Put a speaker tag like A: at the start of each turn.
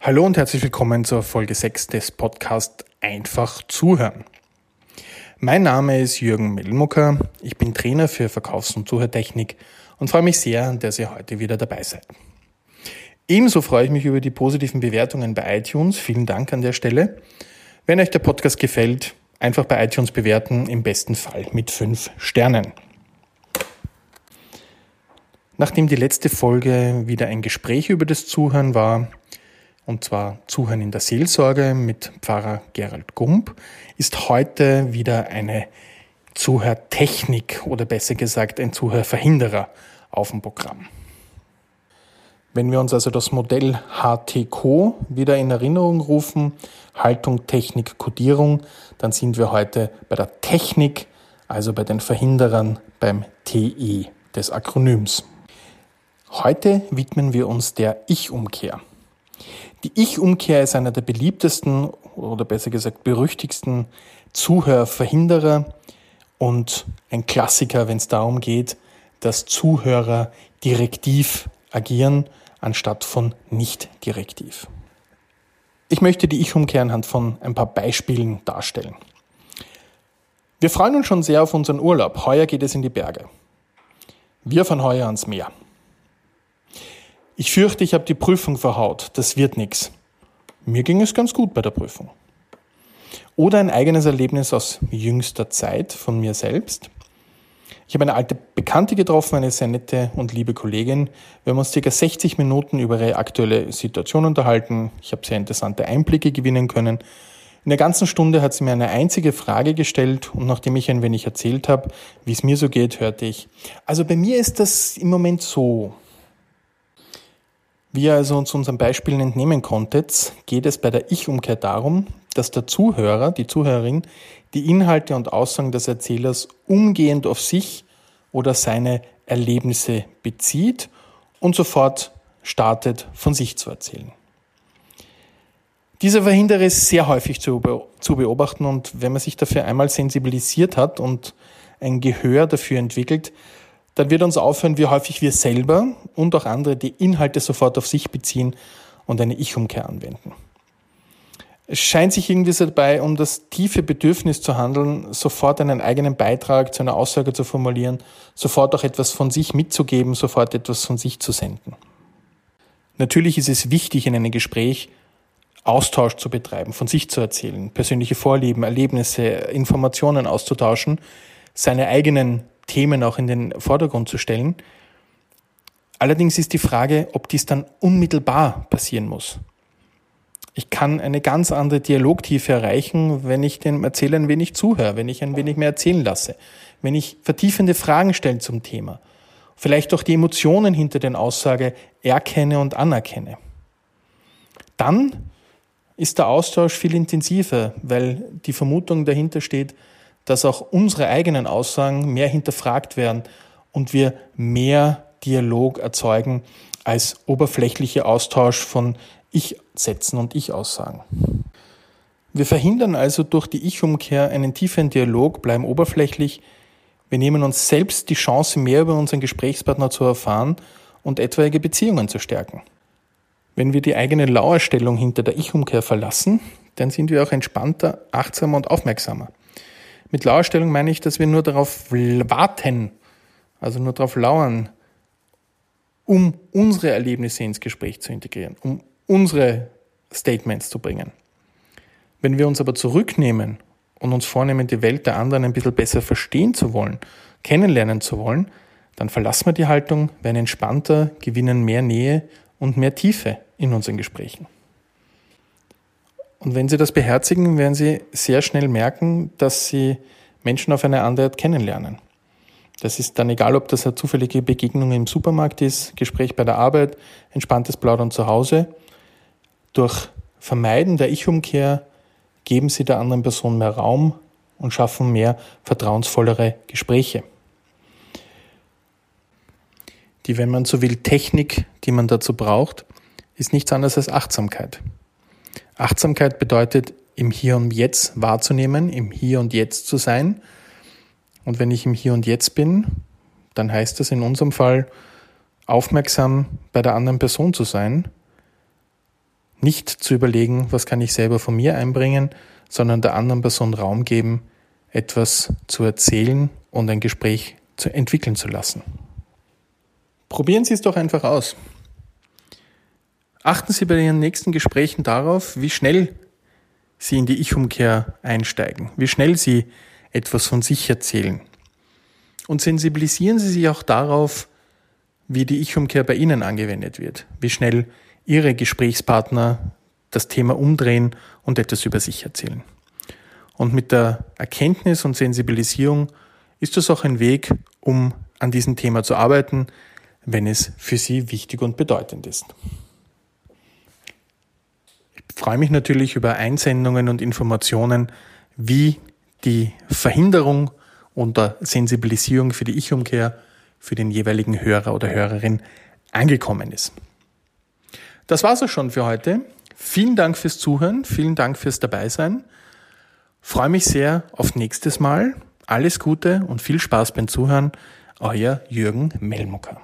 A: Hallo und herzlich willkommen zur Folge 6 des Podcasts Einfach zuhören. Mein Name ist Jürgen Melmucker, ich bin Trainer für Verkaufs- und Zuhörtechnik und freue mich sehr, dass ihr heute wieder dabei seid. Ebenso freue ich mich über die positiven Bewertungen bei iTunes. Vielen Dank an der Stelle. Wenn euch der Podcast gefällt, einfach bei iTunes bewerten, im besten Fall mit fünf Sternen. Nachdem die letzte Folge wieder ein Gespräch über das Zuhören war, und zwar Zuhören in der Seelsorge mit Pfarrer Gerald Gump, ist heute wieder eine Zuhörtechnik oder besser gesagt ein Zuhörverhinderer auf dem Programm. Wenn wir uns also das Modell HTCO wieder in Erinnerung rufen, Haltung, Technik, Kodierung, dann sind wir heute bei der Technik, also bei den Verhinderern beim TE des Akronyms. Heute widmen wir uns der Ich-Umkehr. Die Ich-Umkehr ist einer der beliebtesten oder besser gesagt berüchtigsten Zuhörverhinderer und ein Klassiker, wenn es darum geht, dass Zuhörer direktiv agieren, anstatt von nicht direktiv. Ich möchte die Ich-Umkehr anhand von ein paar Beispielen darstellen. Wir freuen uns schon sehr auf unseren Urlaub. Heuer geht es in die Berge. Wir fahren heuer ans Meer. Ich fürchte, ich habe die Prüfung verhaut. Das wird nichts. Mir ging es ganz gut bei der Prüfung. Oder ein eigenes Erlebnis aus jüngster Zeit von mir selbst. Ich habe eine alte Bekannte getroffen, eine sehr nette und liebe Kollegin. Wir haben uns ca. 60 Minuten über ihre aktuelle Situation unterhalten. Ich habe sehr interessante Einblicke gewinnen können. In der ganzen Stunde hat sie mir eine einzige Frage gestellt und nachdem ich ein wenig erzählt habe, wie es mir so geht, hörte ich, also bei mir ist das im Moment so. Wie ihr also uns unseren Beispielen entnehmen konntet, geht es bei der Ich-Umkehr darum, dass der Zuhörer, die Zuhörerin, die Inhalte und Aussagen des Erzählers umgehend auf sich oder seine Erlebnisse bezieht und sofort startet, von sich zu erzählen. Dieser Verhinderer ist sehr häufig zu, beobachten und wenn man sich dafür einmal sensibilisiert hat und ein Gehör dafür entwickelt, dann wird uns aufhören, wie häufig wir selber und auch andere die Inhalte sofort auf sich beziehen und eine Ich-Umkehr anwenden. Es scheint sich irgendwie so dabei um das tiefe Bedürfnis zu handeln, sofort einen eigenen Beitrag zu einer Aussage zu formulieren, sofort auch etwas von sich mitzugeben, sofort etwas von sich zu senden. Natürlich ist es wichtig, in einem Gespräch Austausch zu betreiben, von sich zu erzählen, persönliche Vorlieben, Erlebnisse, Informationen auszutauschen, seine eigenen Themen auch in den Vordergrund zu stellen. Allerdings ist die Frage, ob dies dann unmittelbar passieren muss. Ich kann eine ganz andere Dialogtiefe erreichen, wenn ich dem Erzähler ein wenig zuhöre, wenn ich ein wenig mehr erzählen lasse, wenn ich vertiefende Fragen stelle zum Thema, vielleicht auch die Emotionen hinter den Aussage erkenne und anerkenne. Dann ist der Austausch viel intensiver, weil die Vermutung dahinter steht, dass auch unsere eigenen Aussagen mehr hinterfragt werden und wir mehr Dialog erzeugen als oberflächlicher Austausch von Ich-Sätzen und Ich-Aussagen. Wir verhindern also durch die Ich-Umkehr einen tieferen Dialog, bleiben oberflächlich. Wir nehmen uns selbst die Chance, mehr über unseren Gesprächspartner zu erfahren und etwaige Beziehungen zu stärken. Wenn wir die eigene Lauerstellung hinter der Ich-Umkehr verlassen, dann sind wir auch entspannter, achtsamer und aufmerksamer. Mit Lauerstellung meine ich, dass wir nur darauf warten, also nur darauf lauern, um unsere Erlebnisse ins Gespräch zu integrieren, um unsere Statements zu bringen. Wenn wir uns aber zurücknehmen und uns vornehmen, die Welt der anderen ein bisschen besser verstehen zu wollen, kennenlernen zu wollen, dann verlassen wir die Haltung, werden entspannter, gewinnen mehr Nähe und mehr Tiefe in unseren Gesprächen. Und wenn Sie das beherzigen, werden Sie sehr schnell merken, dass Sie Menschen auf eine andere Art kennenlernen. Das ist dann egal, ob das eine zufällige Begegnung im Supermarkt ist, Gespräch bei der Arbeit, entspanntes Plaudern zu Hause. Durch Vermeiden der Ich-Umkehr geben Sie der anderen Person mehr Raum und schaffen mehr vertrauensvollere Gespräche. Die, wenn man so will, Technik, die man dazu braucht, ist nichts anderes als Achtsamkeit. Achtsamkeit bedeutet, im Hier und Jetzt wahrzunehmen, im Hier und Jetzt zu sein. Und wenn ich im Hier und Jetzt bin, dann heißt das in unserem Fall, aufmerksam bei der anderen Person zu sein nicht zu überlegen, was kann ich selber von mir einbringen, sondern der anderen Person Raum geben, etwas zu erzählen und ein Gespräch zu entwickeln zu lassen. Probieren Sie es doch einfach aus. Achten Sie bei Ihren nächsten Gesprächen darauf, wie schnell Sie in die Ich-Umkehr einsteigen, wie schnell Sie etwas von sich erzählen. Und sensibilisieren Sie sich auch darauf, wie die Ich-Umkehr bei Ihnen angewendet wird, wie schnell Ihre Gesprächspartner das Thema umdrehen und etwas über sich erzählen. Und mit der Erkenntnis und Sensibilisierung ist das auch ein Weg, um an diesem Thema zu arbeiten, wenn es für Sie wichtig und bedeutend ist. Freue mich natürlich über Einsendungen und Informationen, wie die Verhinderung und Sensibilisierung für die Ich-Umkehr für den jeweiligen Hörer oder Hörerin angekommen ist. Das war's auch schon für heute. Vielen Dank fürs Zuhören, vielen Dank fürs Dabeisein. Freue mich sehr auf nächstes Mal. Alles Gute und viel Spaß beim Zuhören. Euer Jürgen Melmucker.